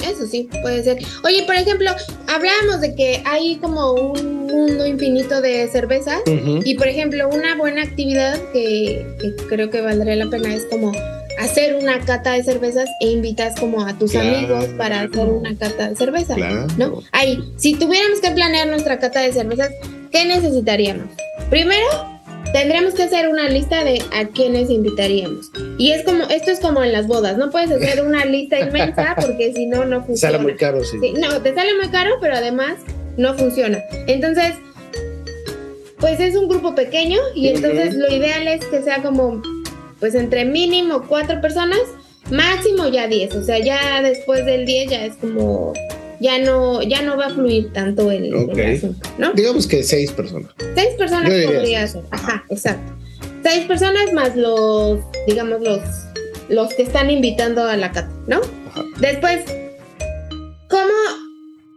Eso sí, puede ser. Oye, por ejemplo, hablábamos de que hay como un mundo infinito de cervezas. Y por ejemplo, una buena actividad que, que creo que valdría la pena es como hacer una cata de cervezas e invitas como a tus Claro. amigos para hacer una cata de cerveza. Claro. ¿No? Ahí, si tuviéramos que planear nuestra cata de cervezas, ¿qué necesitaríamos? Primero, tendríamos que hacer una lista de a quiénes invitaríamos. Y es como, esto es como en las bodas, no puedes hacer una lista inmensa porque si no, no funciona. Sale muy caro, sí. Sí, no, te sale muy caro, pero además no funciona. Entonces, pues es un grupo pequeño y entonces lo ideal es que sea como, pues entre mínimo cuatro personas, máximo ya diez. O sea, ya después del diez ya es como, ya no, ya no va a fluir tanto el, el Ok. asunto, ¿no? Digamos que seis personas. Seis personas podría ser. Ajá, exacto. Seis personas más los, digamos, los, los que están invitando a la cata, ¿no? Ajá. Después, ¿cómo,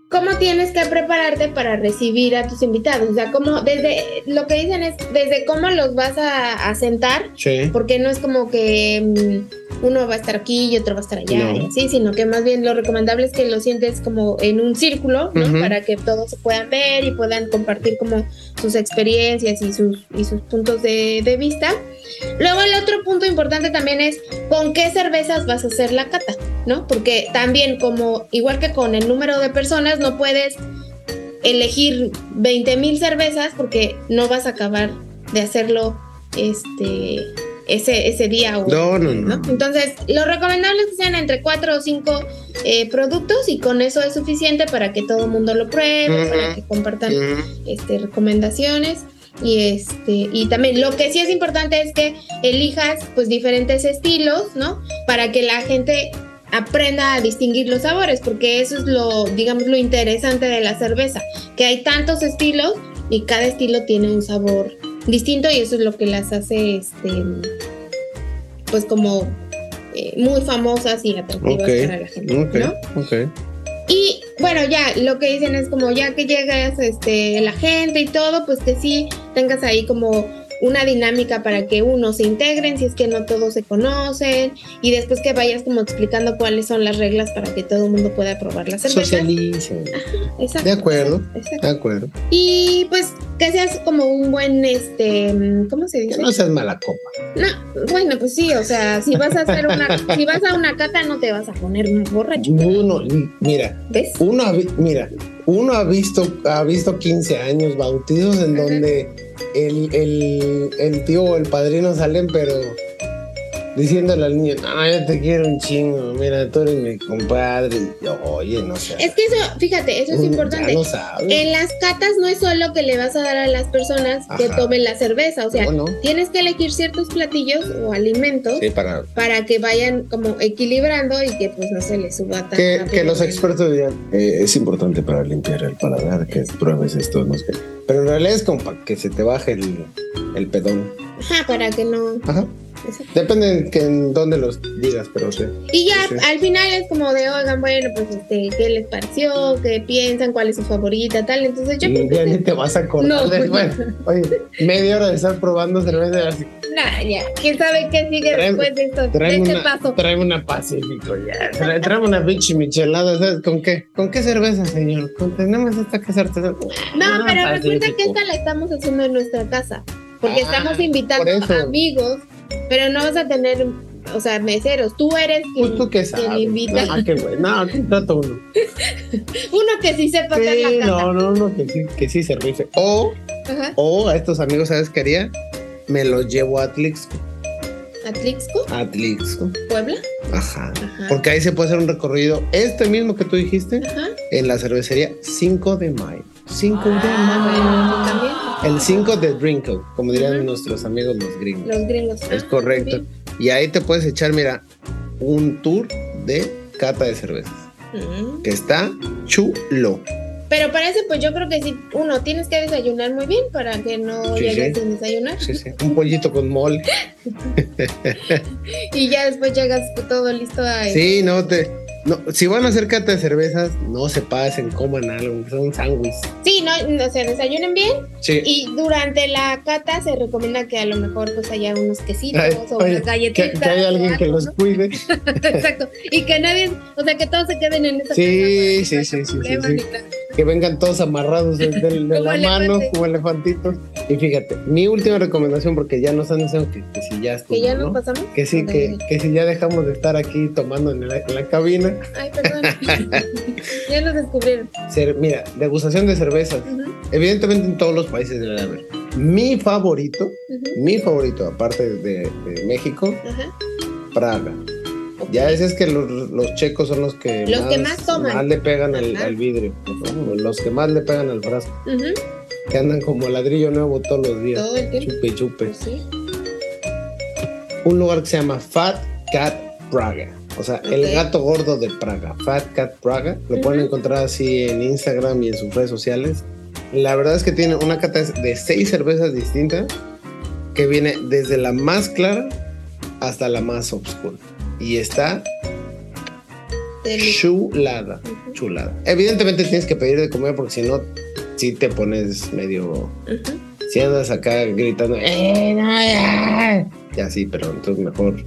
¿cómo cómo tienes que prepararte para recibir a tus invitados. O sea, cómo, desde, lo que dicen es, desde cómo los vas a, a sentar, Sí. porque no es como que mm, uno va a estar aquí y otro va a estar allá, No. y así, sino que más bien lo recomendable es que lo sientes como en un círculo, ¿no? Para que todos se puedan ver y puedan compartir como sus experiencias y sus, y sus puntos de, de vista. Luego el otro punto importante también es con qué cervezas vas a hacer la cata, ¿no? Porque también como igual que con el número de personas no puedes elegir 20 mil cervezas porque no vas a acabar de hacerlo este ese, ese día o No, no, no. entonces lo recomendable es que sean entre 4 o 5 productos y con eso es suficiente para que todo el mundo lo pruebe para que compartan este, recomendaciones. Y este, y también lo que sí es importante es que elijas pues diferentes estilos, ¿no? Para que la gente aprenda a distinguir los sabores, porque eso es lo, digamos, lo interesante de la cerveza, que hay tantos estilos y cada estilo tiene un sabor distinto y eso es lo que las hace, este, pues como eh, muy famosas y atractivas para la gente, ok, ¿no? Y bueno, ya lo que dicen es como ya que llegas este, la gente y todo, pues que sí tengas ahí como una dinámica para que uno se integren si es que no todos se conocen y después que vayas como explicando cuáles son las reglas para que todo el mundo pueda probar la cerveza. Socialicen. Exacto. De acuerdo, Exacto. de acuerdo. Y pues que seas como un buen, este, ¿cómo se Que dice? no seas mala copa. No, bueno, pues sí, o sea, si vas a hacer una, si vas a una cata no te vas a poner borracho, Uno, mira, ¿ves? uno mira, uno ha visto, ha visto 15 años bautizos en donde el, el, el tío o el padrino salen, pero diciéndole al niño, no, yo te quiero un chingo, mira, tú eres mi compadre. Y yo, oye, no sé. Es que eso, fíjate, eso es importante. Ya no sabes. En las catas no es solo que le vas a dar a las personas que tomen la cerveza, o sea, No, tienes que elegir ciertos platillos o alimentos Sí, para para que vayan como equilibrando y que pues no se les suba tan que, que los expertos digan, "Eh, es importante para limpiar el paladar que pruebes esto, no sé. Pero en realidad es como para que se te baje el, el pedón. Ajá, para que no... Ajá. Depende en, que en dónde los digas, pero sí. Y ya Sí, al final es como de, oigan, bueno, pues este, ¿qué les pareció? ¿Qué piensan? ¿Cuál es su favorita? Tal, entonces yo Y creo que... ya ni te vas a acordar No, después. Oye, media hora de estar probando cerveza así. Nah, ya, ¿quién sabe qué sigue después de esto? De este una, paso. tráeme una Pacífico ya. Tra- Tráeme una pinche michelada. ¿sabes con qué? ¿Con qué cerveza, señor? Con, tenemos esta que artesanal. No, Ah, pero resulta que esta la estamos haciendo en nuestra casa. Porque Ah, estamos invitando por amigos, pero no vas a tener, o sea, meseros. Tú eres quien, Pues tú qué quien invita. Ah, qué güey. No, contrato uno. Uno que sí sepa hacer Sí, la casa. no, no, no, que sí, que sí se rife. O, Ajá. o a estos amigos, ¿sabes qué haría? Me los llevo a Atlixco. Atlixco, Atlixco. Puebla. Ajá. Ajá. Porque ahí se puede hacer un recorrido, este mismo que tú dijiste, Ajá. en la cervecería 5 de mayo. 5 de mayo. Ah, bueno, también. El 5 de Drinko, como dirían nuestros amigos los gringos. Los gringos. Es Ah, correcto. Y ahí te puedes echar, mira, un tour de cata de cervezas. Que está chulo. Pero para eso, pues yo creo que sí, uno, tienes que desayunar muy bien para que no Sí, llegues sí. sin desayunar. Sí, sí. Un pollito con mole. Y ya después llegas todo listo a... Sí, no te. No, si van a hacer cata de cervezas, no se pasen, coman algo, son un sándwich. Sí, no, no, se desayunen bien Sí. Y durante la cata se recomienda que a lo mejor pues haya unos quesitos Ay, o oye, unas galletitas. que, que haya alguien o que los cuide. Exacto. Y que nadie, o sea, que todos se queden en esa Sí, casa, sí, sí, sí, sí, sí. Que vengan todos amarrados de, de- de Como la mano, como elefantitos. Y fíjate, mi última recomendación, porque ya nos han diciendo que, que si ya estuvo, Que ya ¿no? nos pasamos. Que sí, que, que si ya dejamos de estar aquí tomando en la, en la cabina. Ay, perdón. ya nos descubrieron. Mira, degustación de cervezas. Evidentemente en todos los países debe de haber. Mi favorito, mi favorito, aparte de, de México. Praga. Ya es que los, los checos son los que, Los que más toman. más le pegan al, vidrio, los que más le pegan al frasco, que andan como ladrillo nuevo todos los días. Todo el. Chupe, chupe. Pues sí. Un lugar que se llama Fat Cat Praga. O sea, el gato gordo de Praga. Fat Cat Praga. Lo pueden encontrar así en Instagram y en sus redes sociales. La verdad es que tiene una cata de seis cervezas distintas que viene desde la más clara hasta la más oscura. Y está Chulada, chulada. Evidentemente tienes que pedir de comer porque si no, sí te pones medio. Si andas acá gritando, ¡eh, no, ya! Ya sí, pero entonces mejor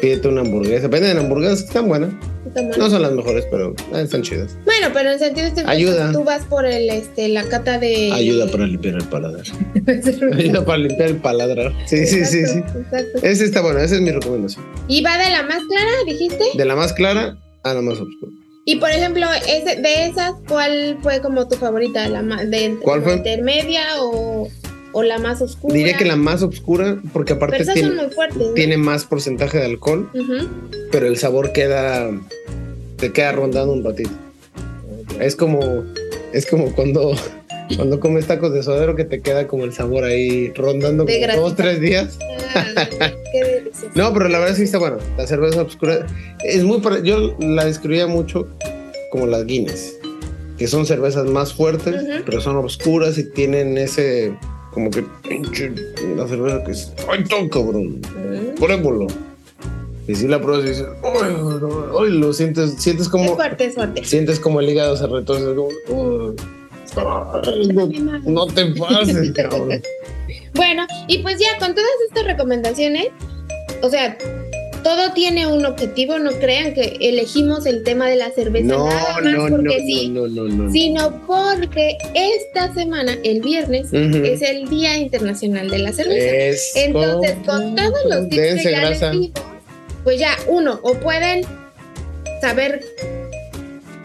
pídete una hamburguesa. Venden hamburguesas que están buenas. Está bueno. No son las mejores, pero eh, están chidas. Bueno, pero en sentido este Ayuda. tú vas por el este la cata de Ayuda para limpiar el paladar. Ayuda para limpiar el paladar. Sí, sí, sí, sí. Exacto. Ese está bueno, esa es mi recomendación. Y va de la más clara, dijiste. De la más clara a la más oscura. Y por ejemplo, ese, de esas, ¿cuál fue como tu favorita? ¿La de, ¿Cuál fue? intermedia o, o la más oscura? Diría que la más oscura, porque aparte tiene, ¿no? más porcentaje de alcohol, pero el sabor queda, te queda rondando un ratito. Es como, es como cuando, cuando comes tacos de suadero que te queda como el sabor ahí rondando De como dos, tres días. Ah, qué delicioso. No, pero la verdad sí está bueno. La cerveza oscura es muy, yo la describía mucho como las Guinness, que son cervezas más fuertes, pero son oscuras y tienen ese, como que, pinche, la cerveza que es, ¡ay, todo cabrón! Pruébalo. Y si la pruebas y dices, ¡ay, lo sientes, sientes Es como, fuerte, es fuerte. sientes como el hígado se retorce, como, "Uy, ay, no, no te pases, cabrón. Bueno, y pues ya con todas estas recomendaciones, o sea, todo tiene un objetivo, no crean que elegimos el tema de la cerveza No, nada más no, porque no, sí, no, no, no. sino porque esta semana, el viernes, es el Día Internacional de la Cerveza. Es Entonces, con todos los tips que ya grasa. les dimos, pues ya, uno, o pueden saber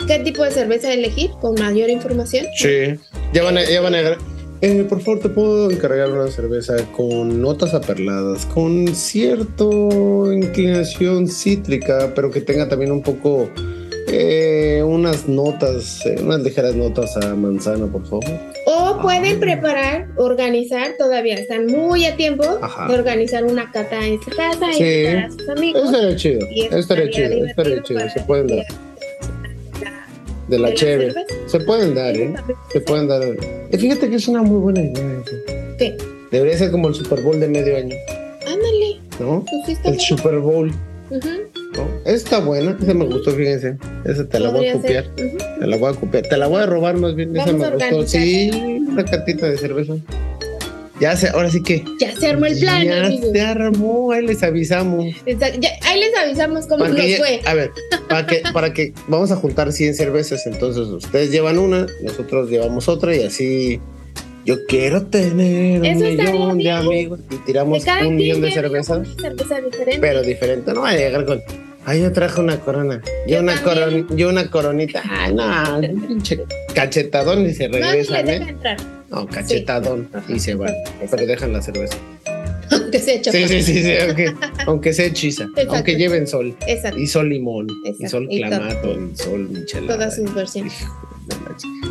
qué tipo de cerveza elegir con mayor información. Sí. Ya van a, ya van a. Eh, por favor, te puedo encargar una cerveza con notas aperladas, con cierta inclinación cítrica, pero que tenga también un poco eh, unas notas, eh, unas ligeras notas a manzana, por favor. O pueden preparar, organizar, todavía están muy a tiempo Ajá. de organizar una cata en su casa, Sí. invitar a sus amigos. Estaría chido. Y Estaría estaría chido. Estaría chido. Se pueden dar. De la chévere. Se pueden dar, ¿eh? Se pueden dar. Eh, fíjate que es una muy buena idea. eso. ¿Qué? Debería ser como el Super Bowl de medio año, Ándale, ¿no? pues sí está El. Super Bowl. Esa está buena, esa me gustó, fíjense. Esa te la voy a copiar. ser. Ujú. Te la voy a copiar. Te la voy a robar más bien. Esa me gustó. Sí, una catita de cerveza. Ya se, ahora sí que. Ya se armó el plan, ya se armó, ahí les avisamos. Exacto, ya- ahí les avisamos cómo nos fue. a ver, para que, para que vamos a juntar 100 cervezas, entonces ustedes llevan una, nosotros llevamos otra y así yo quiero tener un millón de amigos y tiramos un millón de cervezas, una cerveza diferente. pero diferente. No va a llegar con, ay, yo traje una corona, yo, Yo una, coron, yo una coronita, ah, no, cachetadón y se no, regresan, deja ¿eh? No, cachetadón y se van, pero dejan la cerveza. Aunque sea hecho. Sí, sí, sí, sí, aunque, aunque sea hechiza, Exacto. aunque lleven sol. Exacto. Y sol limón, y Exacto. sol Y todo. clamato, y sol michelada. Todas sus versiones.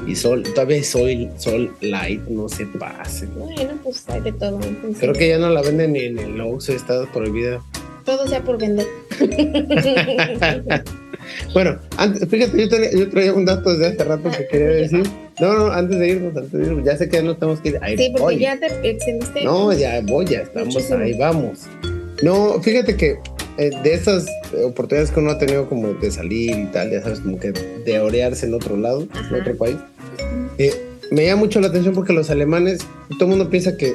Y sol, todavía sol, sol light, no se pase. Bueno, pues hay de todo. entonces, Creo que ya no la venden ni en el Oxxo, está prohibida. Todo sea por vender. Bueno, antes, fíjate, yo traía, yo traía un dato desde hace rato que quería decir. No, no, antes de irnos, antes de irnos, ya sé que ya no tenemos que ir. Ahí sí, porque voy. ya te extendiste. No, ya voy, ya estamos, Muchísimo. ahí vamos. No, fíjate que eh, de esas oportunidades que uno ha tenido como de salir y tal, ya sabes, como que de orearse en otro lado, en otro país, eh, me llama mucho la atención porque los alemanes, todo el mundo piensa que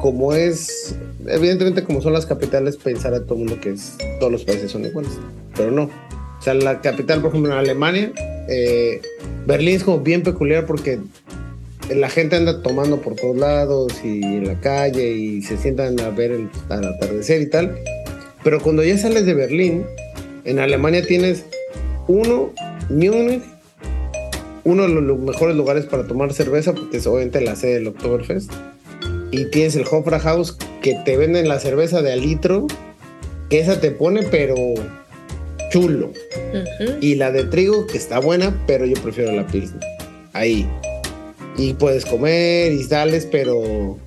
como es, evidentemente como son las capitales, pensar a todo el mundo que es, todos los países son iguales, pero no. O sea, la capital, por ejemplo, en Alemania, eh, Berlín es como bien peculiar porque la gente anda tomando por todos lados y en la calle y se sientan a ver el al atardecer y tal. Pero cuando ya sales de Berlín, en Alemania tienes uno, Múnich, uno de los mejores lugares para tomar cerveza, porque es obviamente la sede del Oktoberfest. Y tienes el Hofbrauhaus, que te venden la cerveza de litro, que esa te pone, pero chulo. Y la de trigo, que está buena, pero yo prefiero la Pilsner. Ahí. Y puedes comer y sales, pero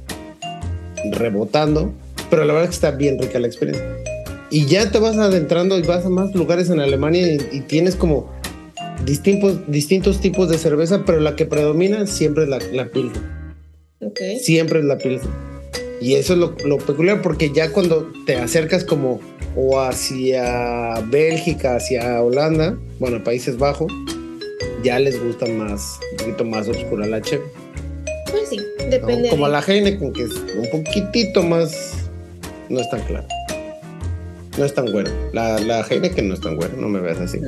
rebotando. Pero la verdad es que está bien rica la experiencia. Y ya te vas adentrando y vas a más lugares en Alemania y, y tienes como distintos, distintos tipos de cerveza, pero la que predomina siempre es la, la Pilsner. Ok. Siempre es la Pilsner. Y eso es lo, lo peculiar porque ya cuando te acercas como o hacia Bélgica, hacia Holanda, bueno, Países Bajos, ya les gusta más, un poquito más oscura la cheve. Pues sí, ¿no? depende. Como de- la Heineken, que es un poquitito más, no es tan claro. No es tan bueno. La, la Heineken no es tan buena, no me veas así.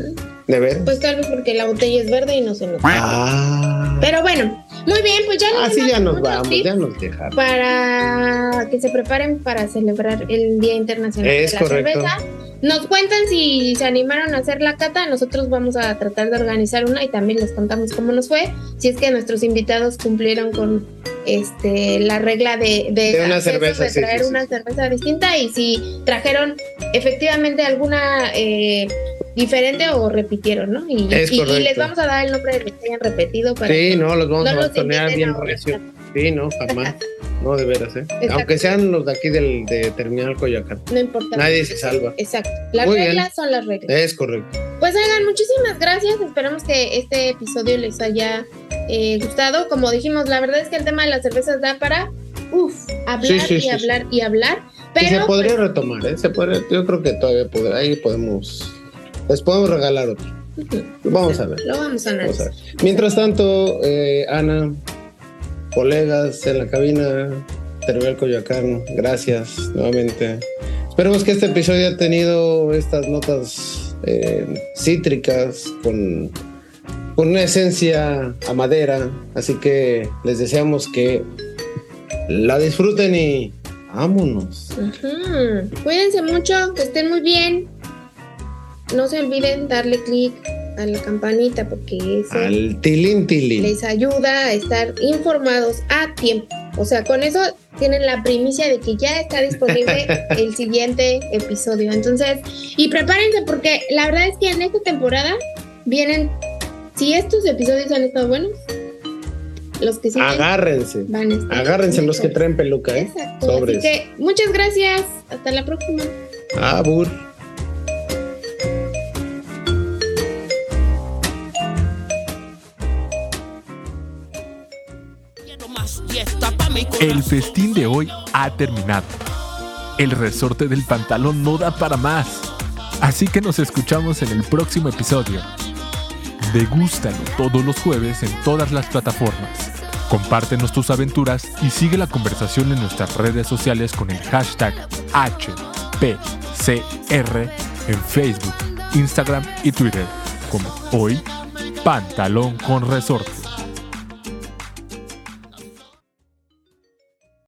¿De ver? Pues tal vez porque la botella es verde y no se nota. Ah, Pero bueno, muy bien, pues ya les así ya dimos nos vamos, ya nos dejaron. para que se preparen para celebrar el Día Internacional Es de la correcto. Cerveza. Nos cuentan si se animaron a hacer la cata, nosotros vamos a tratar de organizar una y también les contamos cómo nos fue, si es que nuestros invitados cumplieron con este la regla de, de, De una cerveza, de traer sí, sí. una cerveza distinta y si trajeron efectivamente alguna eh, diferente o repitieron, ¿no? Y, y- y les vamos a dar el nombre de los que hayan repetido para Sí, no, los vamos no a bastonear bien recio. Sí, no, jamás. No, de veras, ¿eh? Exacto. Aunque sean los de aquí del, de Terminal Coyoacán. no importa. Nadie se salva. Exacto. Las Muy bien. reglas son las reglas. Es correcto. Pues oigan, muchísimas gracias. Esperamos que este episodio les haya eh, gustado. Como dijimos, la verdad es que el tema de las cervezas da para uf, hablar Sí, sí, y sí, hablar y hablar. Y se Pero podría pues, retomar, ¿eh? Se podría, yo creo que todavía podrá, ahí podemos, les podemos regalar otro. Vamos a ver. lo vamos a Vamos a analizar. ver. Mientras tanto, eh, Ana, colegas en la cabina, Terminal Coyoacán, gracias nuevamente. Esperemos que este episodio haya tenido estas notas eh, cítricas con, con una esencia a madera. Así que les deseamos que la disfruten y vámonos. Cuídense mucho, que estén muy bien. No se olviden darle clic a la campanita porque eso Al tilín tilín. les ayuda a estar informados a tiempo. O sea, con eso tienen la primicia de que ya está disponible el siguiente episodio. Entonces, y prepárense porque la verdad es que en esta temporada vienen, si estos episodios han estado buenos, los que siguen Agárrense. van a estar Agárrense los que traen peluca, ¿eh? Exacto. Sobres. Así que muchas gracias. Hasta la próxima. Abur. El festín de hoy ha terminado. El resorte del pantalón no da para más. Así que nos escuchamos en el próximo episodio. Degústalo todos los jueves en todas las plataformas. Compártenos tus aventuras y sigue la conversación en nuestras redes sociales con el hashtag HPCR en Facebook, Instagram y Twitter, como hoy, pantalón con resorte.